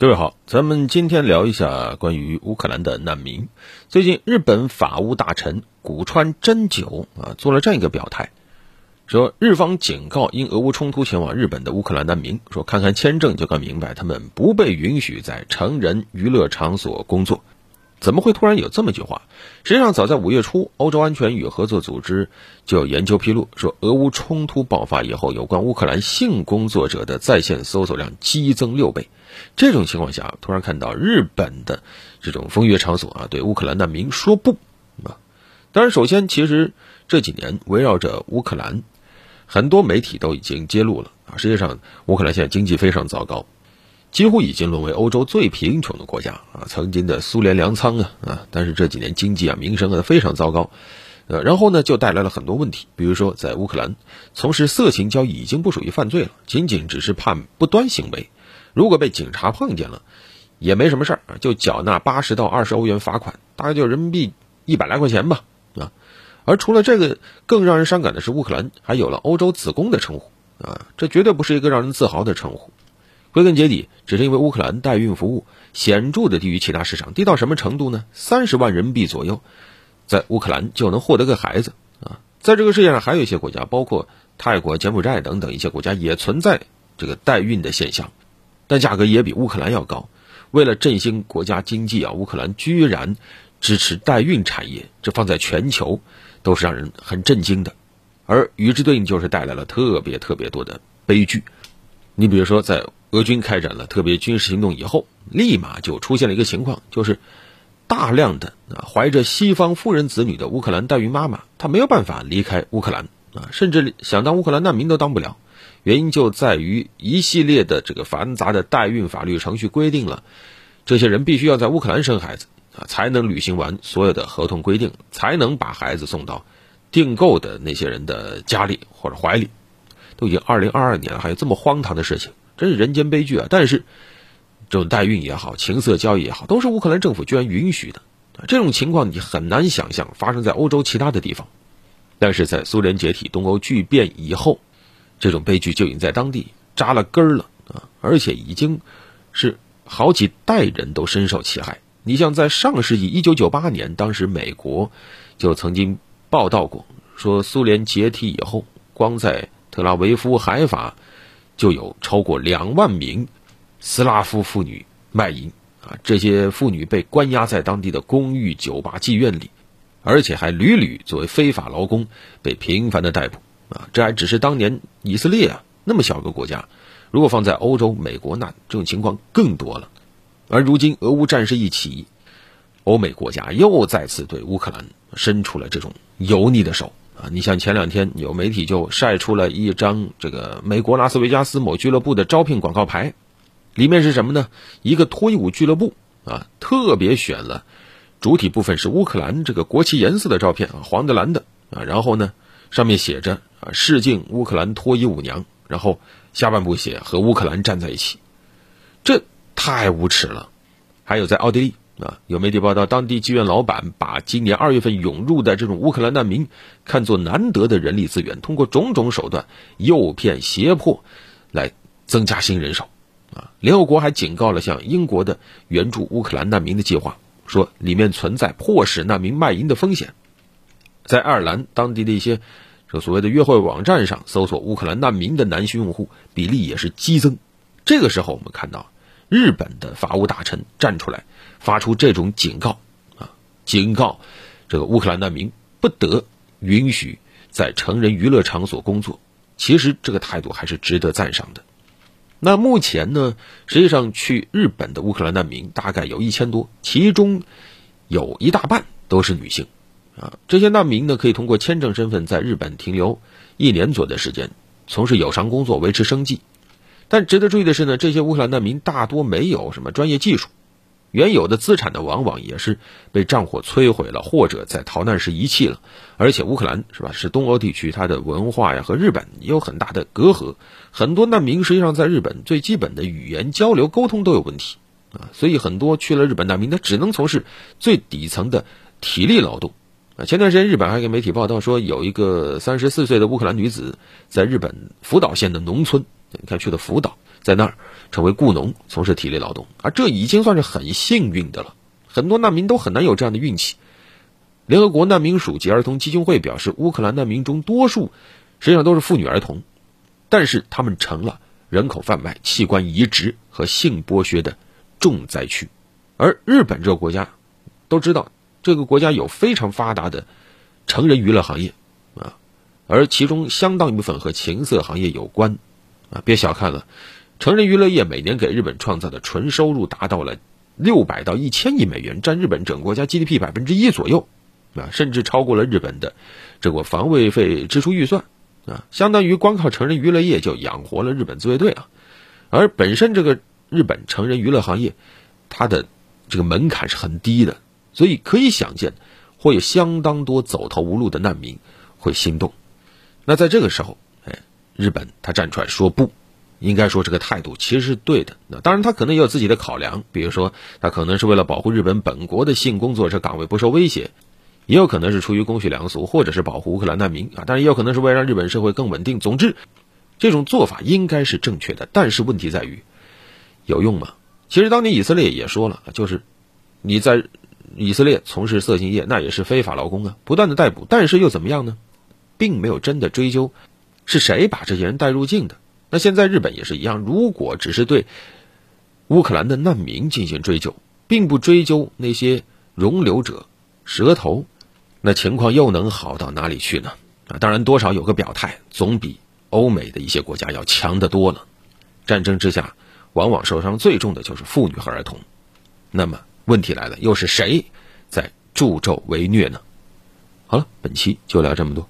各位好，咱们今天聊一下关于乌克兰的难民。最近，日本法务大臣古川真久啊做了这样一个表态，说日方警告因俄乌冲突前往日本的乌克兰难民，说看看签证就该明白，他们不被允许在成人娱乐场所工作。怎么会突然有这么句话？实际上，早在五月初，欧洲安全与合作组织就研究披露说，俄乌冲突爆发以后，有关乌克兰性工作者的在线搜索量激增六倍。这种情况下，突然看到日本的这种风月场所啊，对乌克兰难民说不啊。当然，首先，其实这几年围绕着乌克兰，很多媒体都已经揭露了啊。实际上，乌克兰现在经济非常糟糕。几乎已经沦为欧洲最贫穷的国家啊！曾经的苏联粮仓啊啊！但是这几年经济啊、民生啊非常糟糕，呃，然后呢就带来了很多问题。比如说，在乌克兰从事色情交易已经不属于犯罪了，仅仅只是判不端行为。如果被警察碰见了，也没什么事儿，就缴纳八十到二十欧元罚款，大概就人民币一百来块钱吧啊。而除了这个，更让人伤感的是，乌克兰还有了“欧洲子宫”的称呼啊，这绝对不是一个让人自豪的称呼。归根结底，只是因为乌克兰代孕服务显著的低于其他市场，低到什么程度呢？三十万人民币左右，在乌克兰就能获得个孩子啊！在这个世界上，还有一些国家，包括泰国、柬埔寨等等一些国家，也存在这个代孕的现象，但价格也比乌克兰要高。为了振兴国家经济啊，乌克兰居然支持代孕产业，这放在全球都是让人很震惊的。而与之对应，就是带来了特别特别多的悲剧。你比如说，在俄军开展了特别军事行动以后，立马就出现了一个情况，就是大量的啊怀着西方富人子女的乌克兰代孕妈妈，她没有办法离开乌克兰啊，甚至想当乌克兰难民都当不了。原因就在于一系列的这个繁杂的代孕法律程序规定了，这些人必须要在乌克兰生孩子啊，才能履行完所有的合同规定，才能把孩子送到订购的那些人的家里或者怀里。都已经二零二二年了，还有这么荒唐的事情，真是人间悲剧啊！但是，这种代孕也好，情色交易也好，都是乌克兰政府居然允许的。这种情况你很难想象发生在欧洲其他的地方。但是在苏联解体、东欧剧变以后，这种悲剧就已经在当地扎了根了啊！而且已经是好几代人都深受其害。你像在上世纪一九九八年，当时美国就曾经报道过，说苏联解体以后，光在特拉维夫海法就有超过两万名斯拉夫妇女卖淫啊！这些妇女被关押在当地的公寓、酒吧、妓院里，而且还屡屡作为非法劳工被频繁的逮捕啊！这还只是当年以色列啊那么小个国家，如果放在欧洲、美国，那这种情况更多了。而如今俄乌战事一起，欧美国家又再次对乌克兰伸出了这种油腻的手。啊，你像前两天有媒体就晒出了一张这个美国拉斯维加斯某俱乐部的招聘广告牌，里面是什么呢？一个脱衣舞俱乐部啊，特别选了主体部分是乌克兰这个国旗颜色的照片啊，黄的蓝的啊，然后呢上面写着啊试镜乌克兰脱衣舞娘，然后下半部写和乌克兰站在一起，这太无耻了。还有在奥地利。啊，有媒体报道，当地妓院老板把今年二月份涌入的这种乌克兰难民看作难得的人力资源，通过种种手段诱骗胁迫，来增加新人手。啊，联合国还警告了像英国的援助乌克兰难民的计划，说里面存在迫使难民卖淫的风险。在爱尔兰当地的一些这所谓的约会网站上，搜索乌克兰难民的男性用户比例也是激增。这个时候，我们看到。日本的法务大臣站出来，发出这种警告，啊，警告这个乌克兰难民不得允许在成人娱乐场所工作。其实这个态度还是值得赞赏的。那目前呢，实际上去日本的乌克兰难民大概有一千多，其中有一大半都是女性，啊，这些难民呢可以通过签证身份在日本停留一年左右的时间，从事有偿工作维持生计。但值得注意的是呢，这些乌克兰难民大多没有什么专业技术，原有的资产呢，往往也是被战火摧毁了，或者在逃难时遗弃了。而且乌克兰是吧，是东欧地区，它的文化呀和日本也有很大的隔阂，很多难民实际上在日本最基本的语言交流沟通都有问题啊，所以很多去了日本难民，他只能从事最底层的体力劳动啊。前段时间日本还给媒体报道说，有一个三十四岁的乌克兰女子在日本福岛县的农村。你看去的福岛，在那儿成为雇农，从事体力劳动，而这已经算是很幸运的了。很多难民都很难有这样的运气。联合国难民署及儿童基金会表示，乌克兰难民中多数实际上都是妇女儿童，但是他们成了人口贩卖、器官移植和性剥削的重灾区。而日本这个国家，都知道这个国家有非常发达的成人娱乐行业啊，而其中相当一部分和情色行业有关啊。别小看了，成人娱乐业每年给日本创造的纯收入达到了六百到一千亿美元，占日本整国家 GDP 百分之一左右。啊，甚至超过了日本的这个防卫费支出预算啊，相当于光靠成人娱乐业就养活了日本自卫队啊。而本身这个日本成人娱乐行业，它的这个门槛是很低的，所以可以想见，会有相当多走投无路的难民会心动。那在这个时候，日本他站出来说不，应该说这个态度其实是对的。那当然，他可能也有自己的考量，比如说他可能是为了保护日本本国的性工作者岗位不受威胁。也有可能是出于公序良俗，或者是保护乌克兰难民啊，当然也有可能是为了让日本社会更稳定。总之，这种做法应该是正确的。但是问题在于，有用吗？其实当年以色列也说了，就是你在以色列从事色情业，那也是非法劳工啊，不断的逮捕。但是又怎么样呢？并没有真的追究是谁把这些人带入境的。那现在日本也是一样，如果只是对乌克兰的难民进行追究，并不追究那些容留者、蛇头。那情况又能好到哪里去呢？啊，当然多少有个表态，总比欧美的一些国家要强得多了。战争之下，往往受伤最重的就是妇女和儿童。那么问题来了，又是谁在助纣为虐呢？好了，本期就聊这么多。